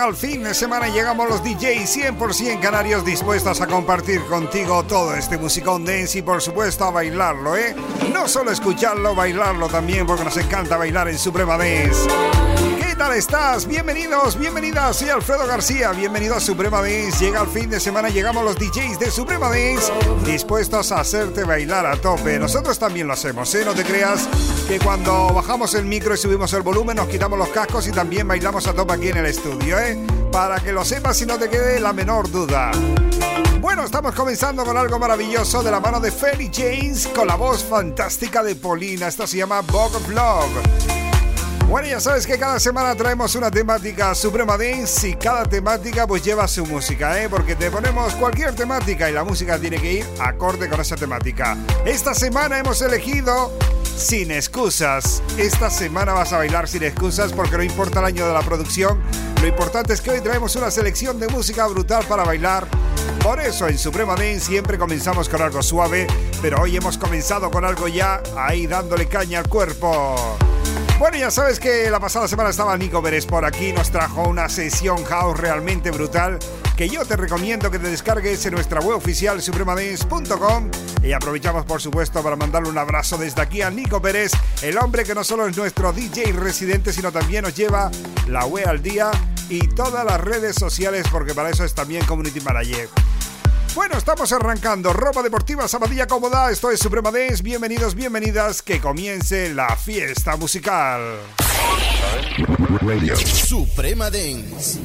Llega el fin de semana llegamos los DJs 100% canarios dispuestos a compartir contigo todo este musicón dance y por supuesto a bailarlo, ¿eh? No solo escucharlo, bailarlo también porque nos encanta bailar en Suprema Dance. ¿Qué tal estás? Bienvenidos, bienvenidas, soy Alfredo García, bienvenido a Suprema Dance. Llega el fin de semana, llegamos los DJs de Suprema Dance dispuestos a hacerte bailar a tope. Nosotros también lo hacemos, ¿eh? No te creas que cuando bajamos el micro y subimos el volumen nos quitamos los cascos y también bailamos a tope aquí en el estudio, ¿eh? Para que lo sepas y no te quede la menor duda. Bueno, estamos comenzando con algo maravilloso de la mano de Ferry James con la voz fantástica de Paulina. Esto se llama Bog of Love. Bueno, ya sabes que cada semana traemos una temática Suprema Dance y cada temática pues lleva su música, ¿eh? Porque te ponemos cualquier temática y la música tiene que ir acorde con esa temática. Esta semana hemos elegido Sin excusas. Esta semana vas a bailar sin excusas porque no importa el año de la producción, lo importante es que hoy traemos una selección de música brutal para bailar. Por eso en Suprema Dance siempre comenzamos con algo suave, pero hoy hemos comenzado con algo ya ahí dándole caña al cuerpo. Bueno, ya sabes que la pasada semana estaba Nico Pérez por aquí, nos trajo una sesión house realmente brutal que yo te recomiendo que te descargues en nuestra web oficial supremadance.com y aprovechamos por supuesto para mandarle un abrazo desde aquí a Nico Pérez, el hombre que no solo es nuestro DJ residente, sino también nos lleva la web al día y todas las redes sociales porque para eso es también Community Manager. Bueno, estamos arrancando. Ropa deportiva, zapatilla cómoda. Esto es Suprema Dance. Bienvenidos, bienvenidas. Que comience la fiesta musical. Suprema Dance.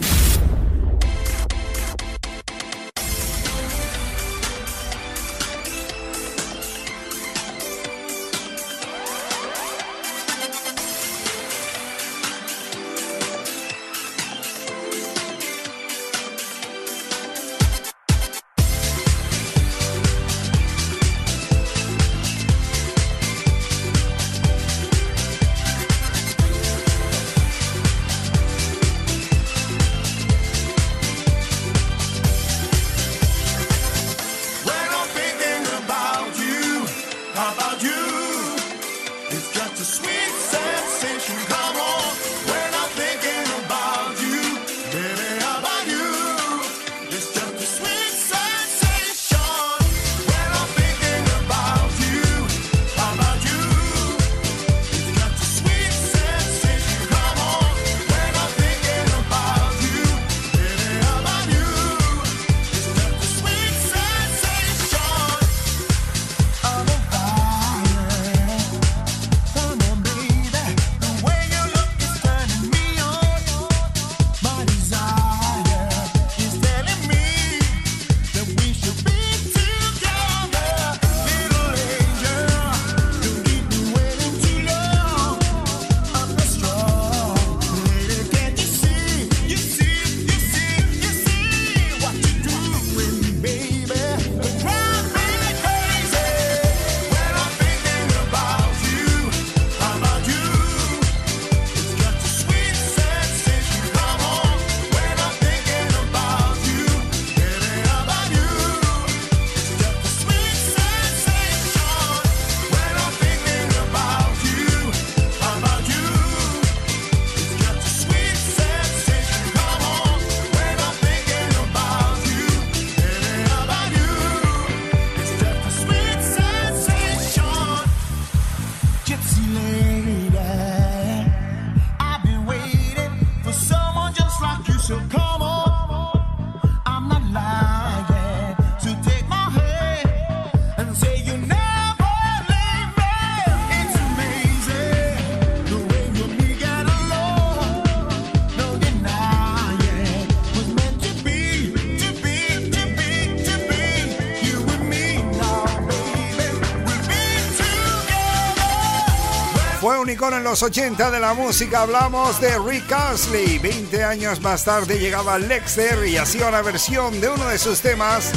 En los 80 de la música. Hablamos de Rick Astley. 20 años más tarde llegaba Lexter y hacía una versión de uno de sus temas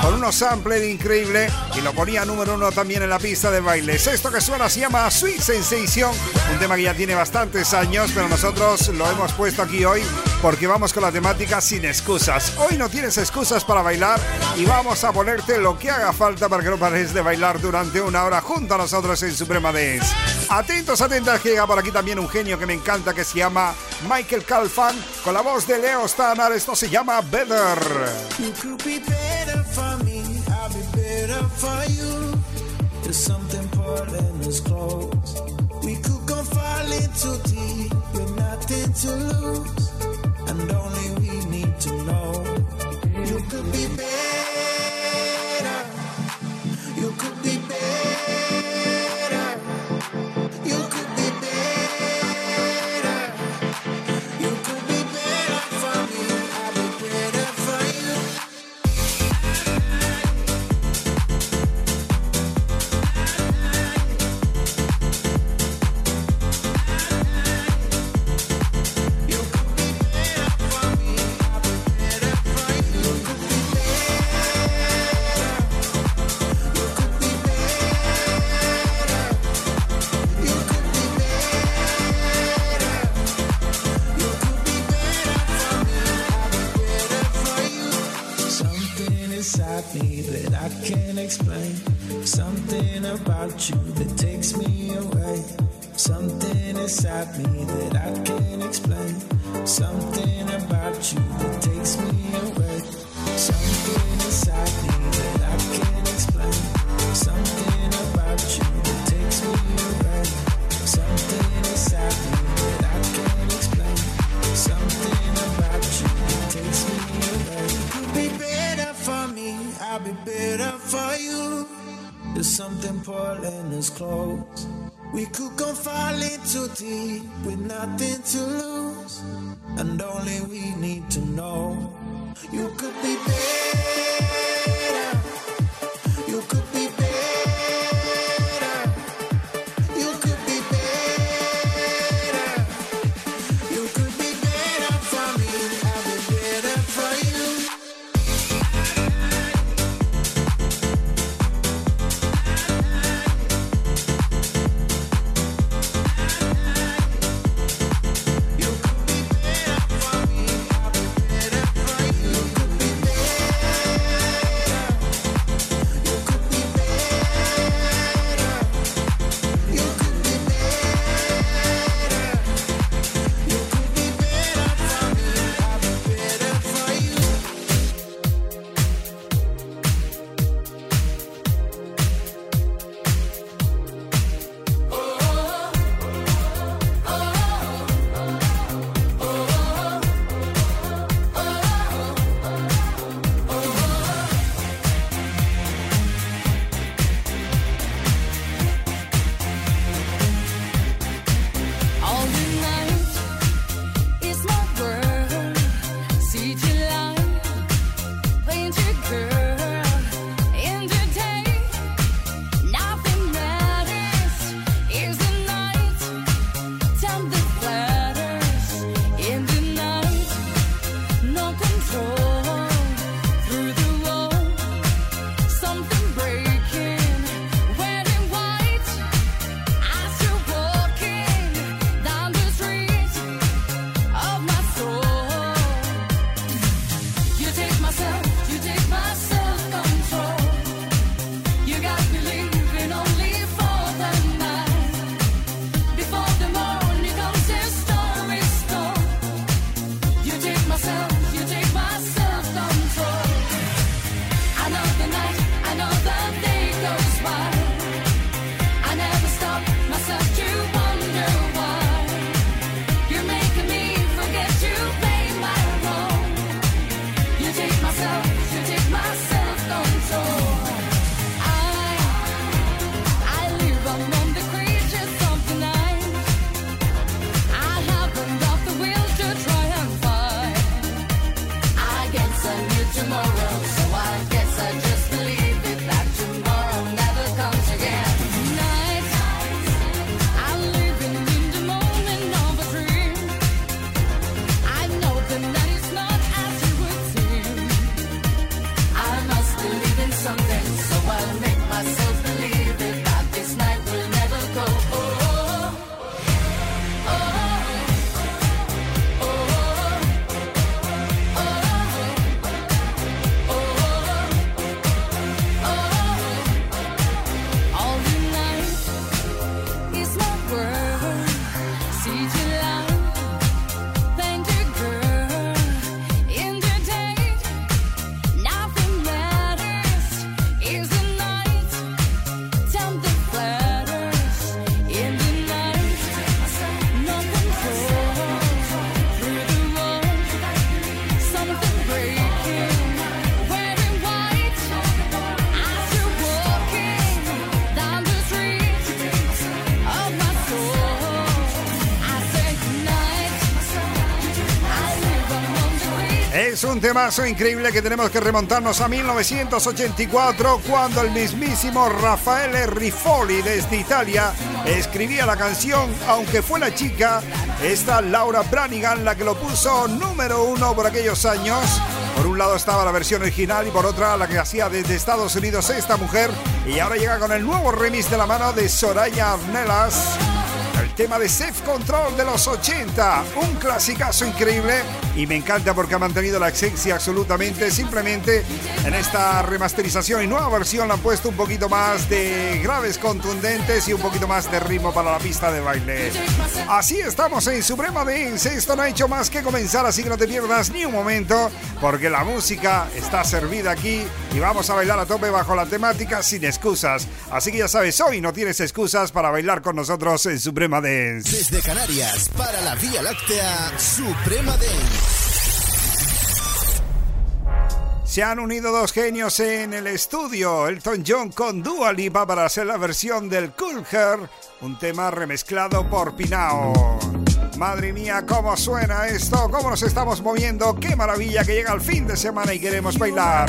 con unos samples increíble y lo ponía número uno también en la pista de bailes. Esto que suena se llama Sweet Sensation, un tema que ya tiene bastantes años, pero nosotros lo hemos puesto aquí hoy porque vamos con la temática sin excusas. Hoy no tienes excusas para bailar y vamos a ponerte lo que haga falta para que no pares de bailar durante una hora junto a nosotros en Suprema Dance. Atentos, atentas, que llega por aquí también un genio que me encanta que se llama Michael Calfan con la voz de Leo Stanar. Esto se llama Better. You could be better for me, I'll be better for you. There's something pulling us close. We could go falling too deep with nothing to lose. And only we need to know. You could be better. nothing to un temazo increíble que tenemos que remontarnos a 1984 cuando el mismísimo Raffaele Rifoli desde Italia escribía la canción, aunque fue la chica, esta Laura Branigan la que lo puso número uno por aquellos años. Por un lado estaba la versión original y por otra la que hacía desde Estados Unidos esta mujer y ahora llega con el nuevo remix de la mano de Soraya Arnelas tema de Safe Control de los 80, un clasicazo increíble y me encanta porque ha mantenido la esencia absolutamente, simplemente en esta remasterización y nueva versión le han puesto un poquito más de graves contundentes y un poquito más de ritmo para la pista de baile. Así estamos en Suprema Dance, esto no ha hecho más que comenzar, así que no te pierdas ni un momento porque la música está servida aquí y vamos a bailar a tope bajo la temática sin excusas. Así que ya sabes, hoy no tienes excusas para bailar con nosotros en Suprema Desde Canarias para la Vía Láctea, Suprema Dance. Se han unido dos genios en el estudio, Elton John con Dua Lipa para hacer la versión del Cool Hair, un tema remezclado por Pinao. Madre mía, cómo suena esto, cómo nos estamos moviendo, qué maravilla que llega el fin de semana y queremos bailar.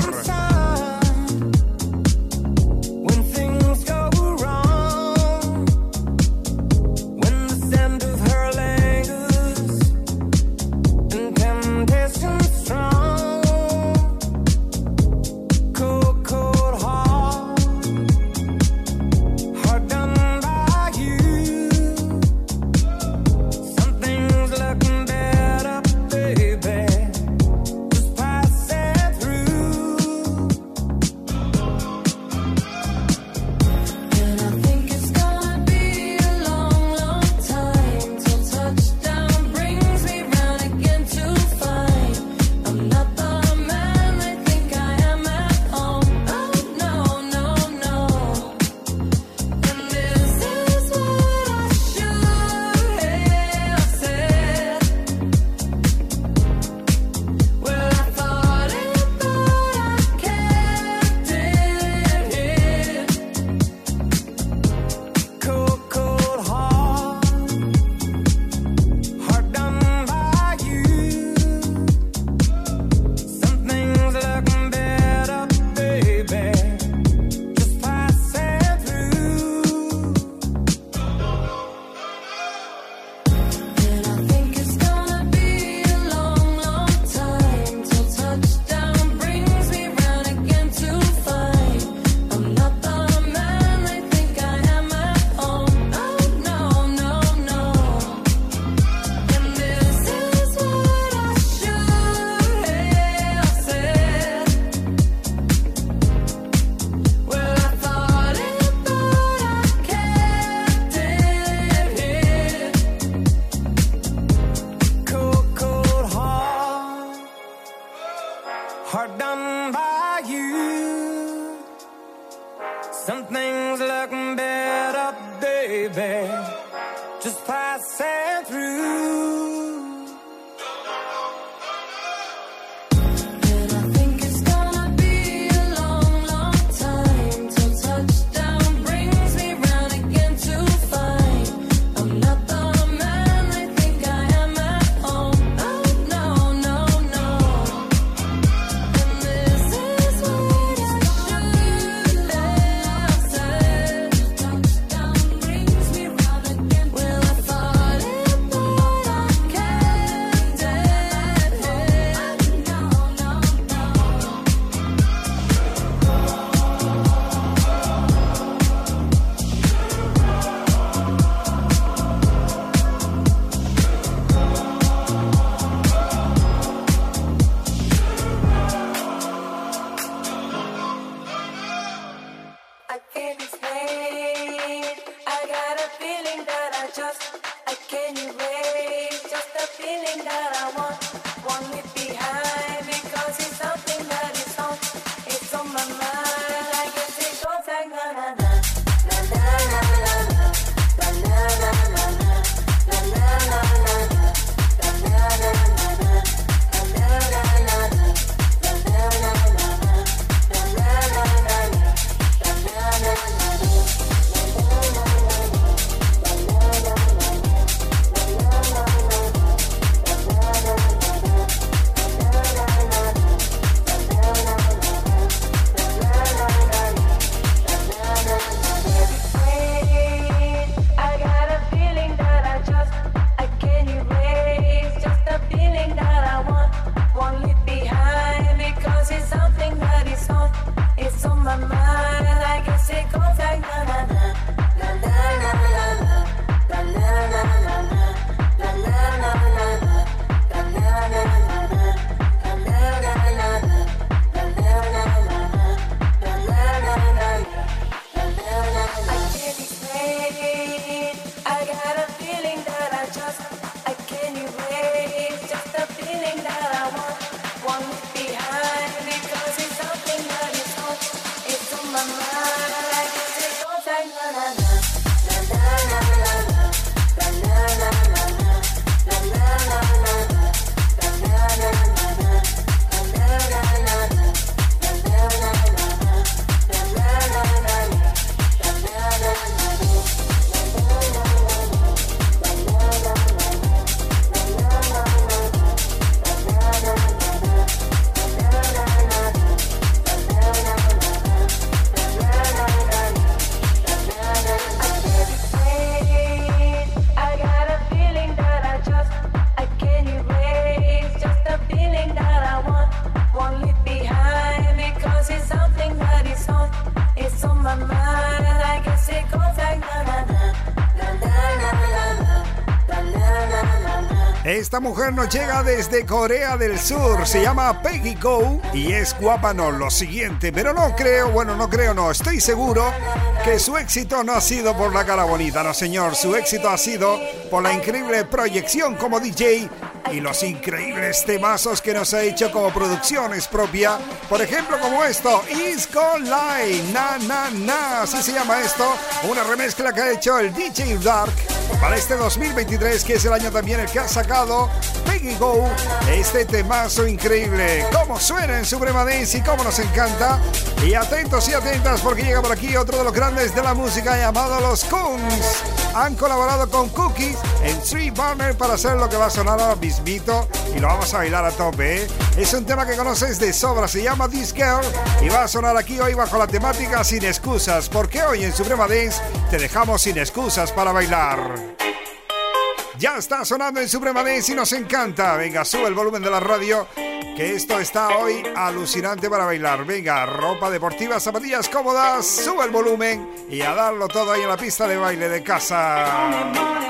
Esta mujer nos llega desde Corea del Sur, se llama Peggy Go y es guapa, no, lo siguiente, pero no creo, bueno, no creo, no, estoy seguro que su éxito no ha sido por la cara bonita, no señor, su éxito ha sido por la increíble proyección como DJ y los increíbles temazos que nos ha hecho como producciones propia, por ejemplo como esto, Is Gone Line, na na na, así se llama esto, una remezcla que ha hecho el DJ Dark para este 2023 que es el año también el que ha sacado Peggy Go, este temazo increíble, cómo suena en Suprema Dance y cómo nos encanta, y atentos y atentas porque llega por aquí otro de los grandes de la música llamado Los Coons, han colaborado con Cookies en Three Burner para hacer lo que va a sonar ahora mismito y lo vamos a bailar a tope. ¿eh? Es un tema que conoces de sobra, se llama This Girl y va a sonar aquí hoy bajo la temática sin excusas, porque hoy en Suprema Dance te dejamos sin excusas para bailar. Ya está sonando en Suprema Dance y nos encanta. Venga, sube el volumen de la radio, que esto está hoy alucinante para bailar. Venga, ropa deportiva, zapatillas cómodas, sube el volumen y a darlo todo ahí en la pista de baile de casa.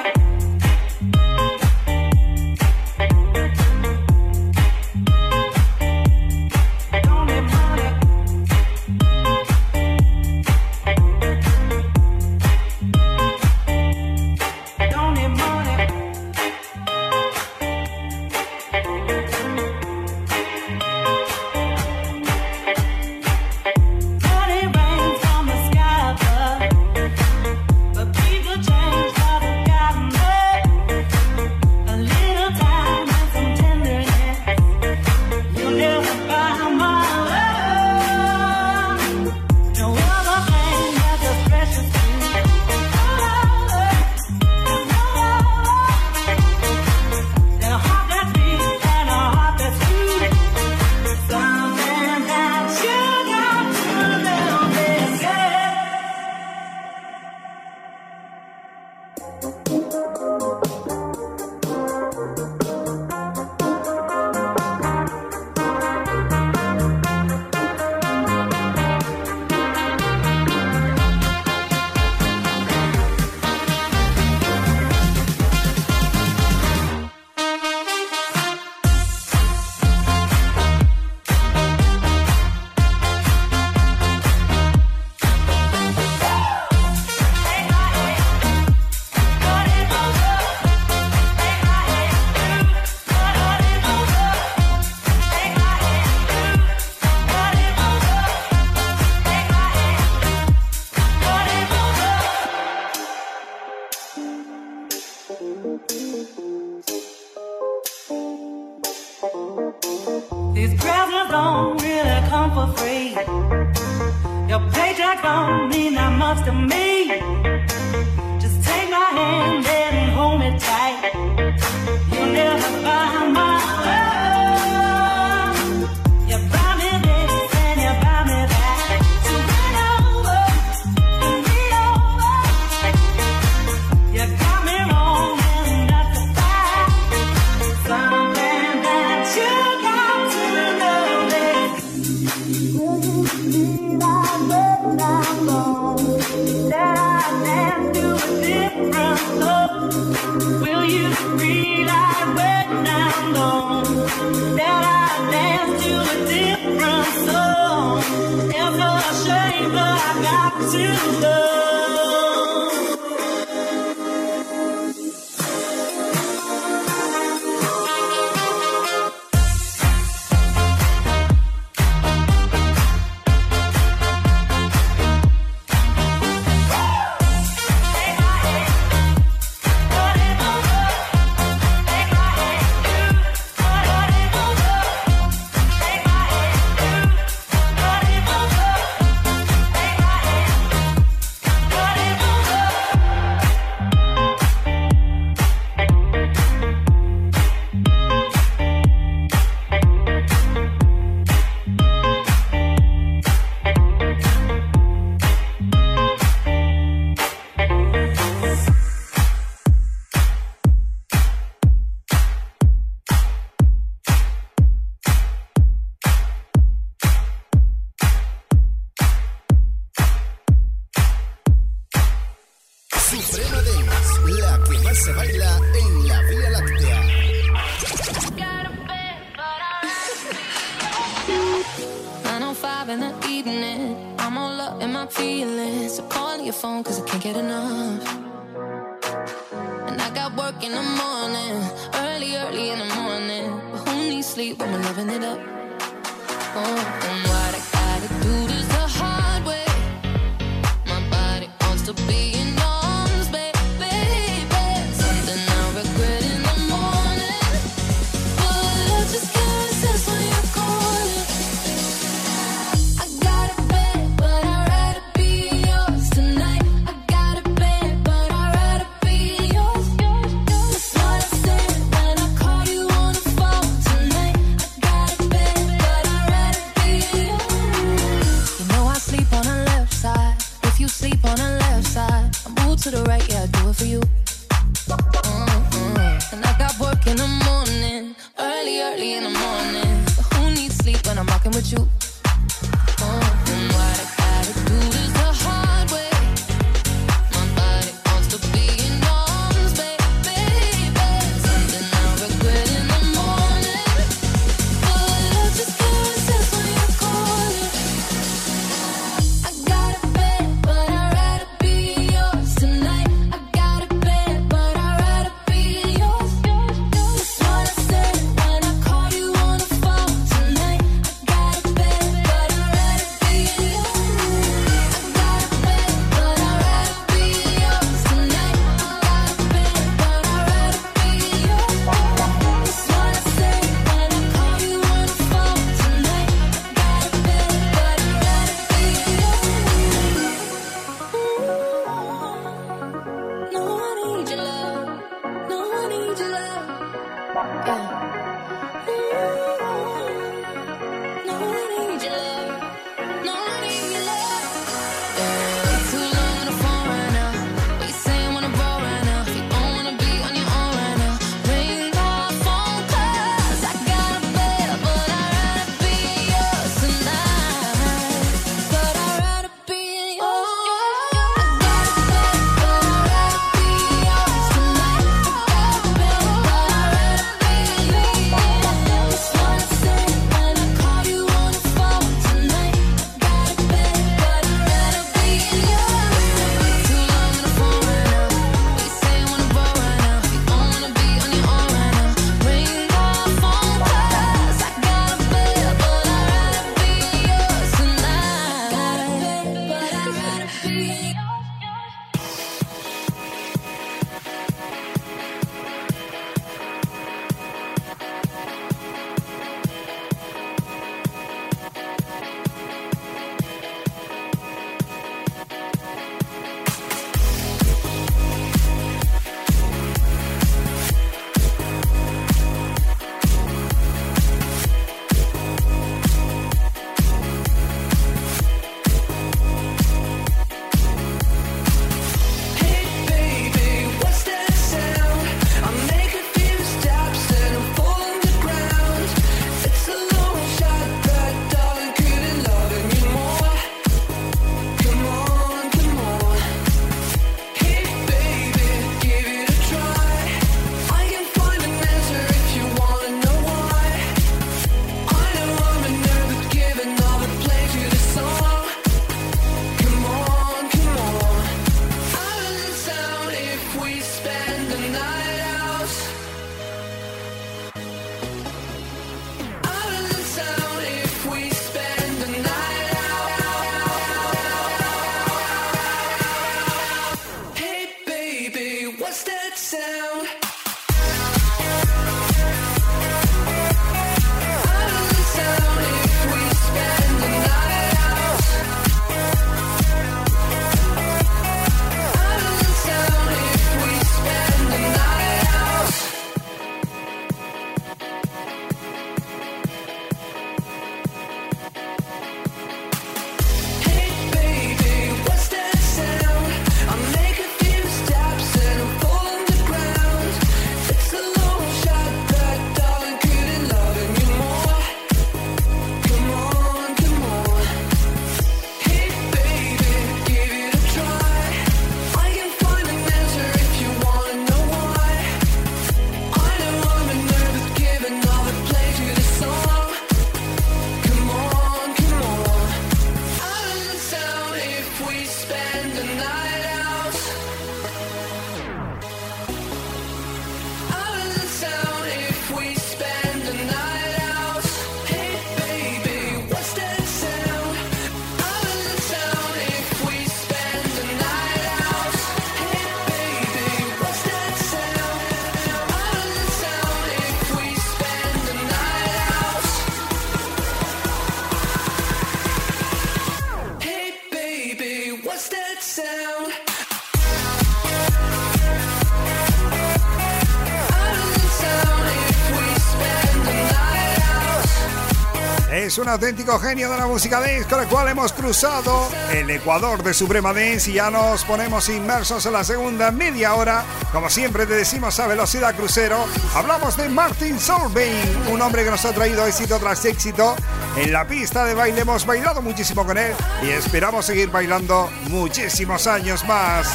Es un auténtico genio de la música dance con el cual hemos cruzado el Ecuador de Suprema Dance y ya nos ponemos inmersos en la segunda media hora. Como siempre te decimos a velocidad crucero, hablamos de Martin Solveig, un hombre que nos ha traído éxito tras éxito. En la pista de baile hemos bailado muchísimo con él y esperamos seguir bailando muchísimos años más.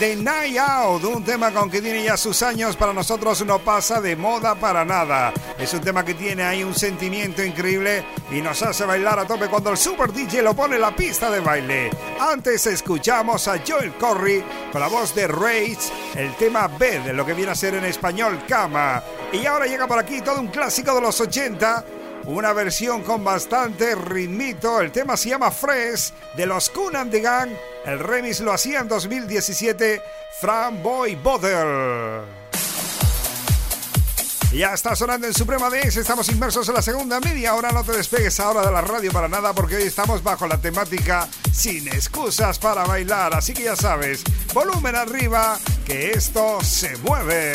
The Night Out, un tema con que tiene ya sus años, para nosotros no pasa de moda para nada. Es un tema que tiene ahí un sentimiento increíble y nos hace bailar a tope cuando el Super DJ lo pone en la pista de baile. Antes escuchamos a Joel Corry con la voz de Rage, el tema B de lo que viene a ser en español Cama. Y ahora llega por aquí todo un clásico de los 80 una versión con bastante ritmito. El tema se llama Fresh de los Kun and the Gang. El remix lo hacía en 2017 Fran Boy Bother. Ya está sonando en Suprema Dance, estamos inmersos en la segunda media hora, no te despegues ahora de la radio para nada porque hoy estamos bajo la temática sin excusas para bailar, así que ya sabes, volumen arriba, que esto se mueve.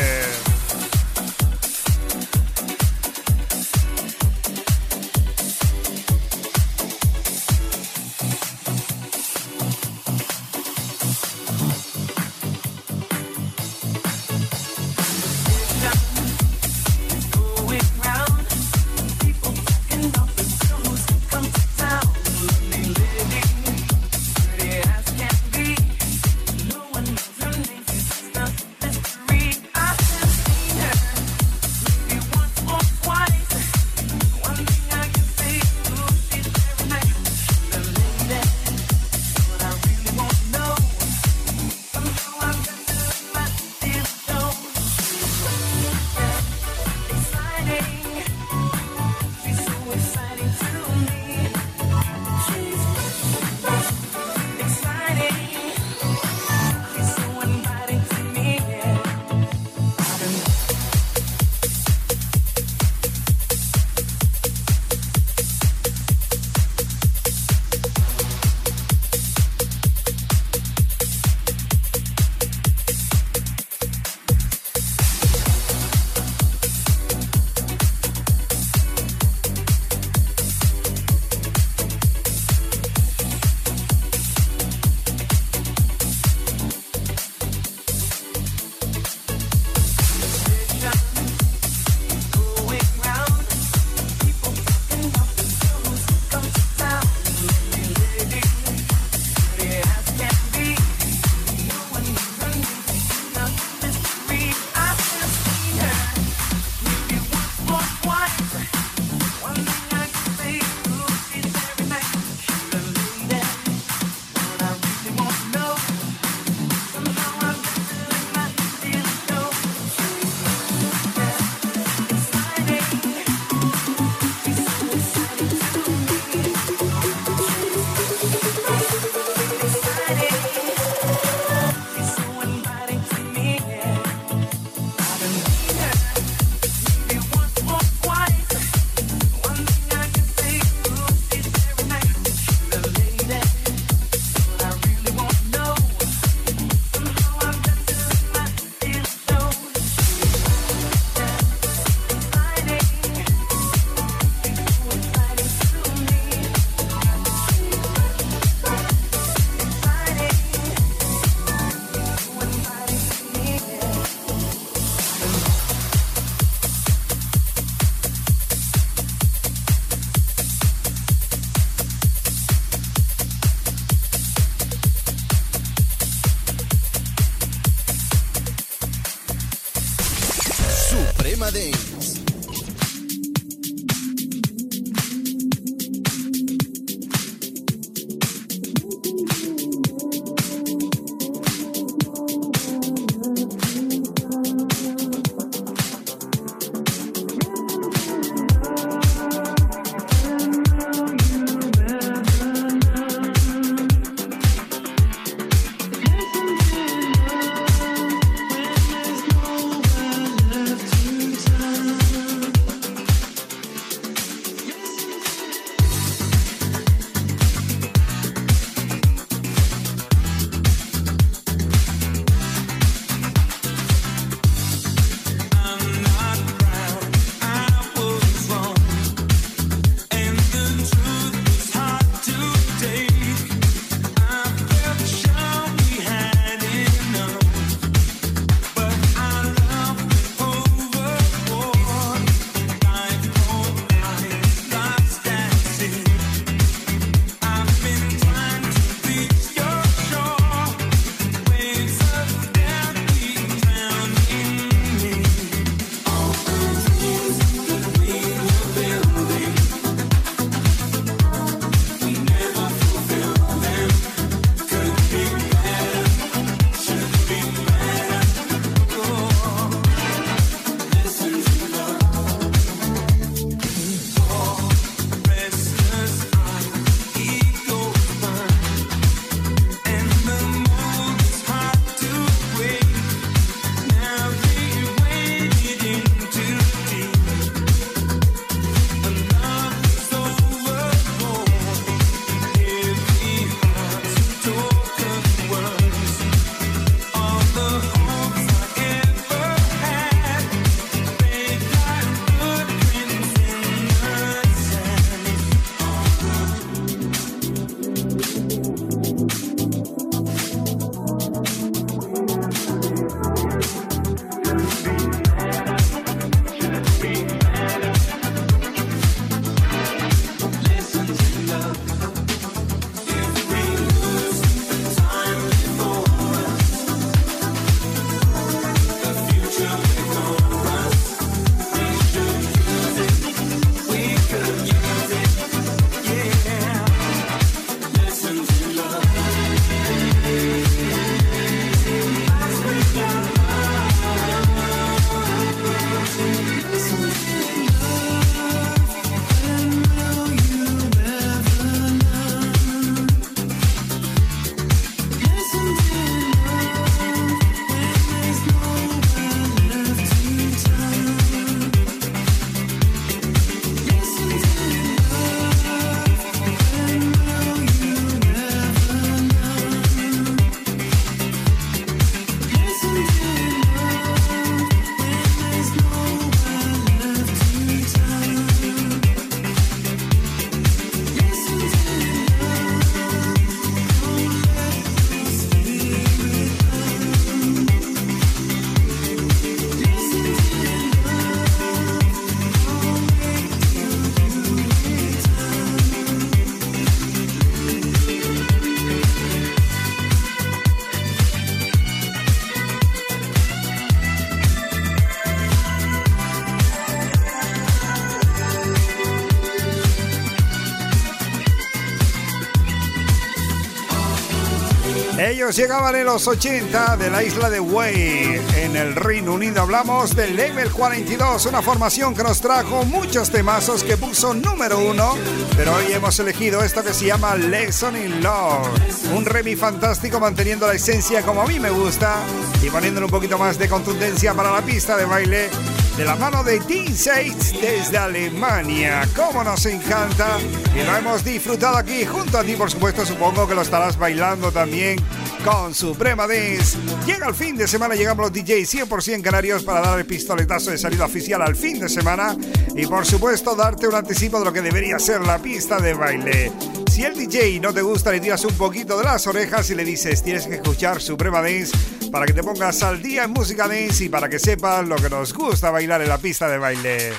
Yeah. Ellos llegaban en los 80 de la isla de Way, en el Reino Unido. Hablamos del Level 42, una formación que nos trajo muchos temazos que puso número uno. Pero hoy hemos elegido esto que se llama Lesson in Love. Un remix fantástico manteniendo la esencia como a mí me gusta y poniéndole un poquito más de contundencia para la pista de baile de la mano de D6 desde Alemania. Como nos encanta y lo hemos disfrutado aquí junto a ti, por supuesto. Supongo que lo estarás bailando también con Suprema Dance. Llega el fin de semana, llegamos los DJs 100% canarios para dar el pistoletazo de salida oficial al fin de semana y, por supuesto, darte un anticipo de lo que debería ser la pista de baile. Si el DJ no te gusta, le tiras un poquito de las orejas y le dices tienes que escuchar Suprema Dance para que te pongas al día en música dance y para que sepas lo que nos gusta bailar en la pista de baile.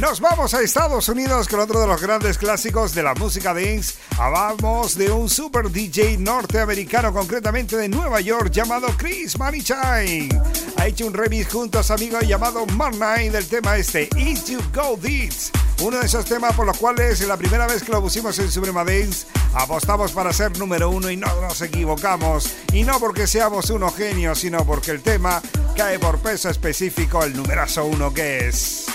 Nos vamos a Estados Unidos con otro de los grandes clásicos de la música dance. Hablamos de un super DJ norteamericano, concretamente de Nueva York, llamado Chris Manichain. Ha hecho un remix junto a su amigo llamado Knight del tema este, If You Go This. Uno de esos temas por los cuales la primera vez que lo pusimos en Suprema Dance apostamos para ser número uno y no nos equivocamos. Y no porque seamos unos genios, sino porque el tema cae por peso específico el numerazo uno que es.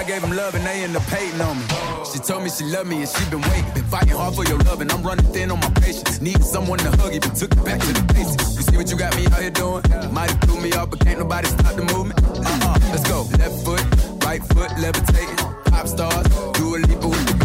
I gave them love and they end up hating on me. She told me she loved me and she been waiting. Been fighting hard for your love and I'm running thin on my patience. Needing someone to hug, even took it back to the basics. You see what you got me out here doing? Might have threw me off, but can't nobody stop the movement. Uh-uh, let's go. Left foot, right foot, levitating. Pop stars, do a leap with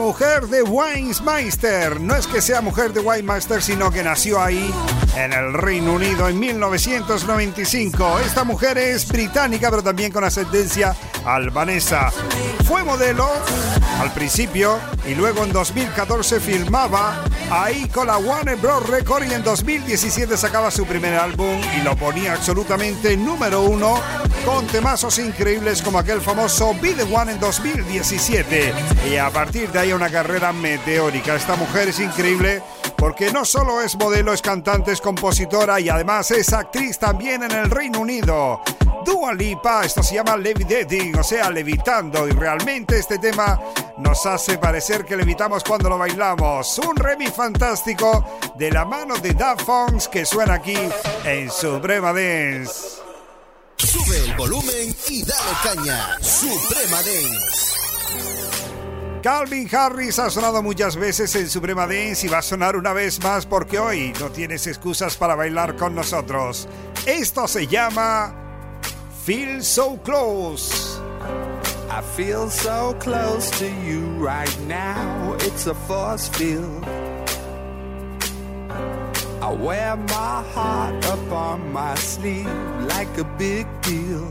Mujer de Weinsmeister. No es que sea mujer de Weinsmeister, sino que nació ahí, en el Reino Unido, en 1995. Esta mujer es británica, pero también con ascendencia albanesa. Fue modelo al principio y luego en 2014 filmaba ahí con la Warner Bros. Record y en 2017 sacaba su primer álbum y lo ponía absolutamente número uno con temazos increíbles como aquel famoso Be The One en 2017. Y a partir de ahí una carrera meteórica. Esta mujer es increíble porque no solo es modelo, es cantante, es compositora y además es actriz también en el Reino Unido. Dua Lipa, esto se llama levitating, o sea, levitando, y realmente este tema nos hace parecer que levitamos cuando lo bailamos. Un remix fantástico de la mano de Daft Punk que suena aquí en Suprema Dance. Sube el volumen y dale caña. Suprema Dance. Calvin Harris ha sonado muchas veces en Suprema Dance y va a sonar una vez más porque hoy no tienes excusas para bailar con nosotros. Esto se llama Feel So Close. I feel so close to you right now. It's a force field. I wear my heart up on my sleeve like a big deal.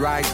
Right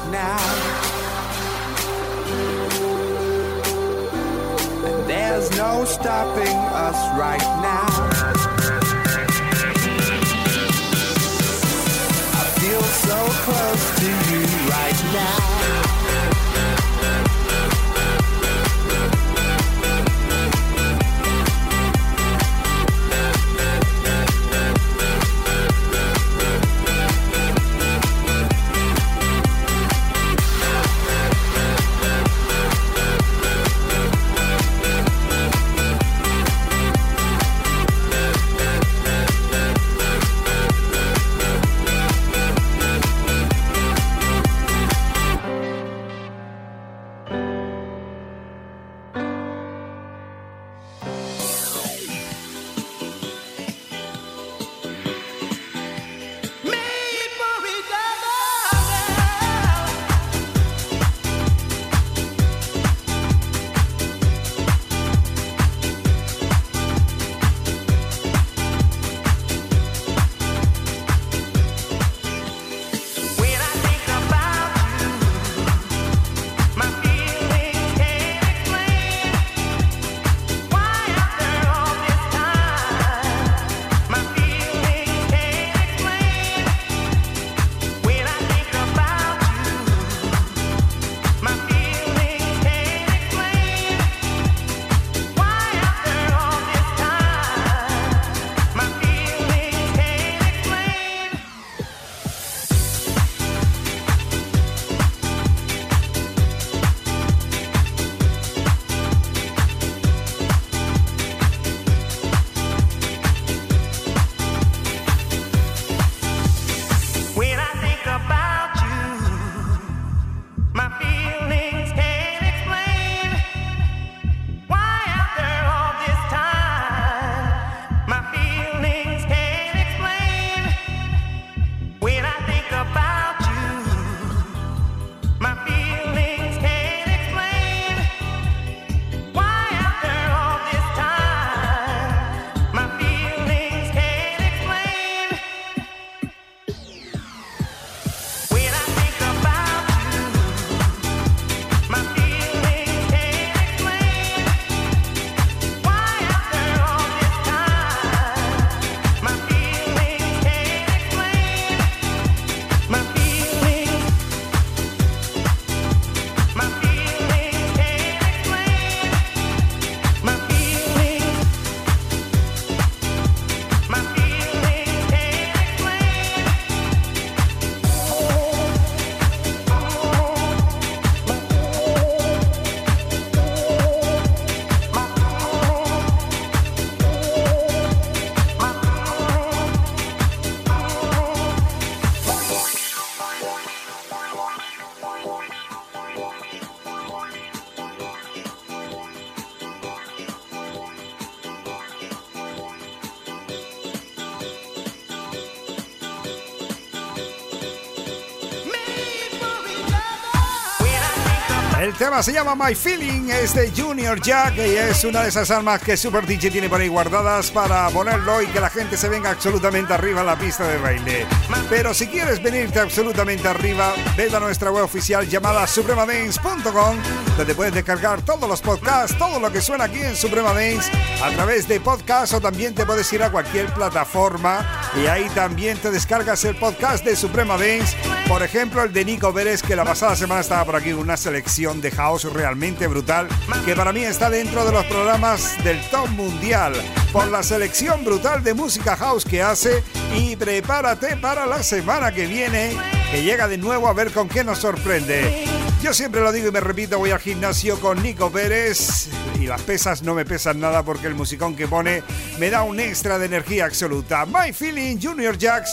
se llama My Feeling, es de Junior Jack y es una de esas armas que Super DJ tiene por ahí guardadas para ponerlo y que la gente se venga absolutamente arriba a la pista de baile. Pero si quieres venirte absolutamente arriba, ve a nuestra web oficial llamada supremadance.com donde puedes descargar todos los podcasts, todo lo que suena aquí en Suprema Dance a través de podcast o también te puedes ir a cualquier plataforma y ahí también te descargas el podcast de Suprema Dance, por ejemplo el de Nico Vélez que la pasada semana estaba por aquí una selección de house realmente brutal que para mí está dentro de los programas del top mundial por la selección brutal de música house que hace y prepárate para la semana que viene que llega de nuevo a ver con qué nos sorprende. Yo siempre lo digo y me repito, voy al gimnasio con Nico Pérez y las pesas no me pesan nada porque el musicón que pone me da un extra de energía absoluta. My Feeling Junior Jacks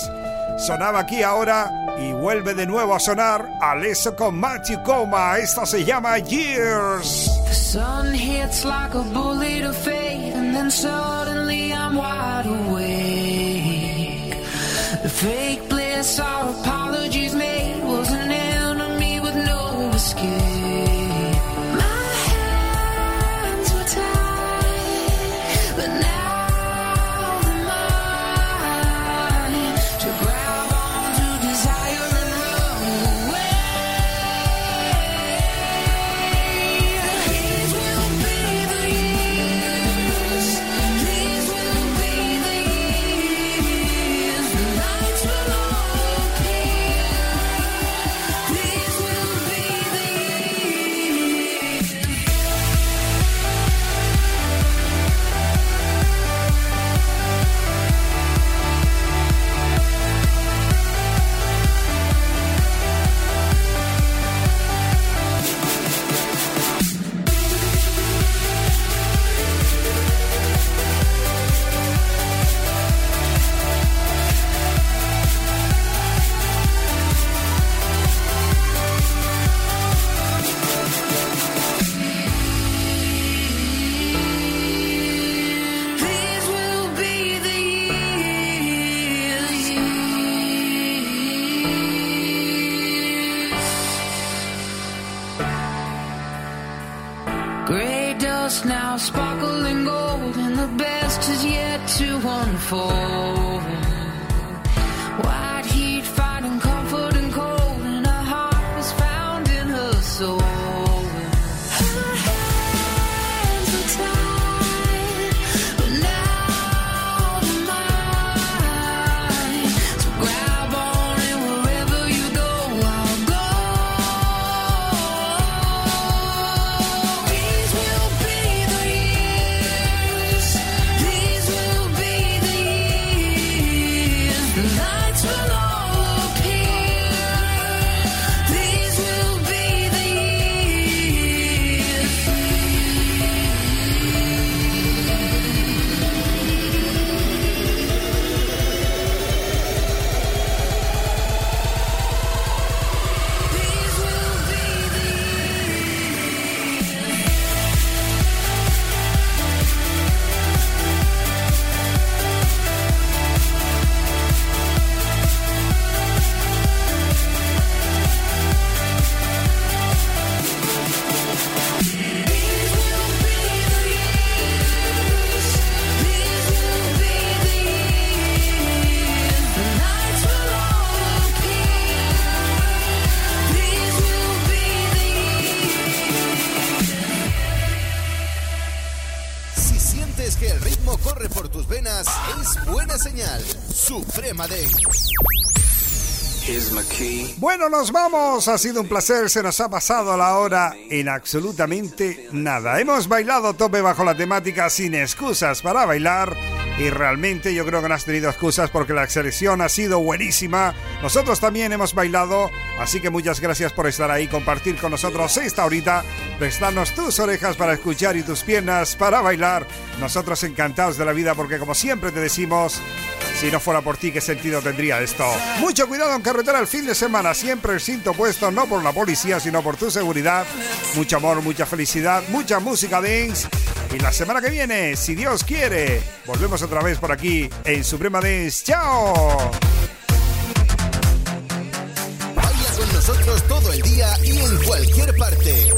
sonaba aquí ahora y vuelve de nuevo a sonar Alesso con Matthew Coma. Esto se llama Years. The sun hits like a bullet of fate, and then suddenly I'm wide awake. The fake bliss our apologies made was an enemy with no escape. Bueno, nos vamos. Ha sido un placer. Se nos ha pasado la hora en absolutamente nada. Hemos bailado tope bajo la temática sin excusas para bailar. Y realmente yo creo que no has tenido excusas porque la selección ha sido buenísima. Nosotros también hemos bailado. Así que muchas gracias por estar ahí, compartir con nosotros esta horita, prestarnos tus orejas para escuchar y tus piernas para bailar. Nosotros encantados de la vida porque como siempre te decimos, si no fuera por ti, ¿qué sentido tendría esto? Mucho cuidado en carretera el fin de semana, siempre el cinto puesto, no por la policía, sino por tu seguridad. Mucho amor, mucha felicidad, mucha música dance. Y la semana que viene, si Dios quiere, volvemos otra vez por aquí en Suprema Dance. ¡Chao! Baila con nosotros todo el día y en cualquier parte.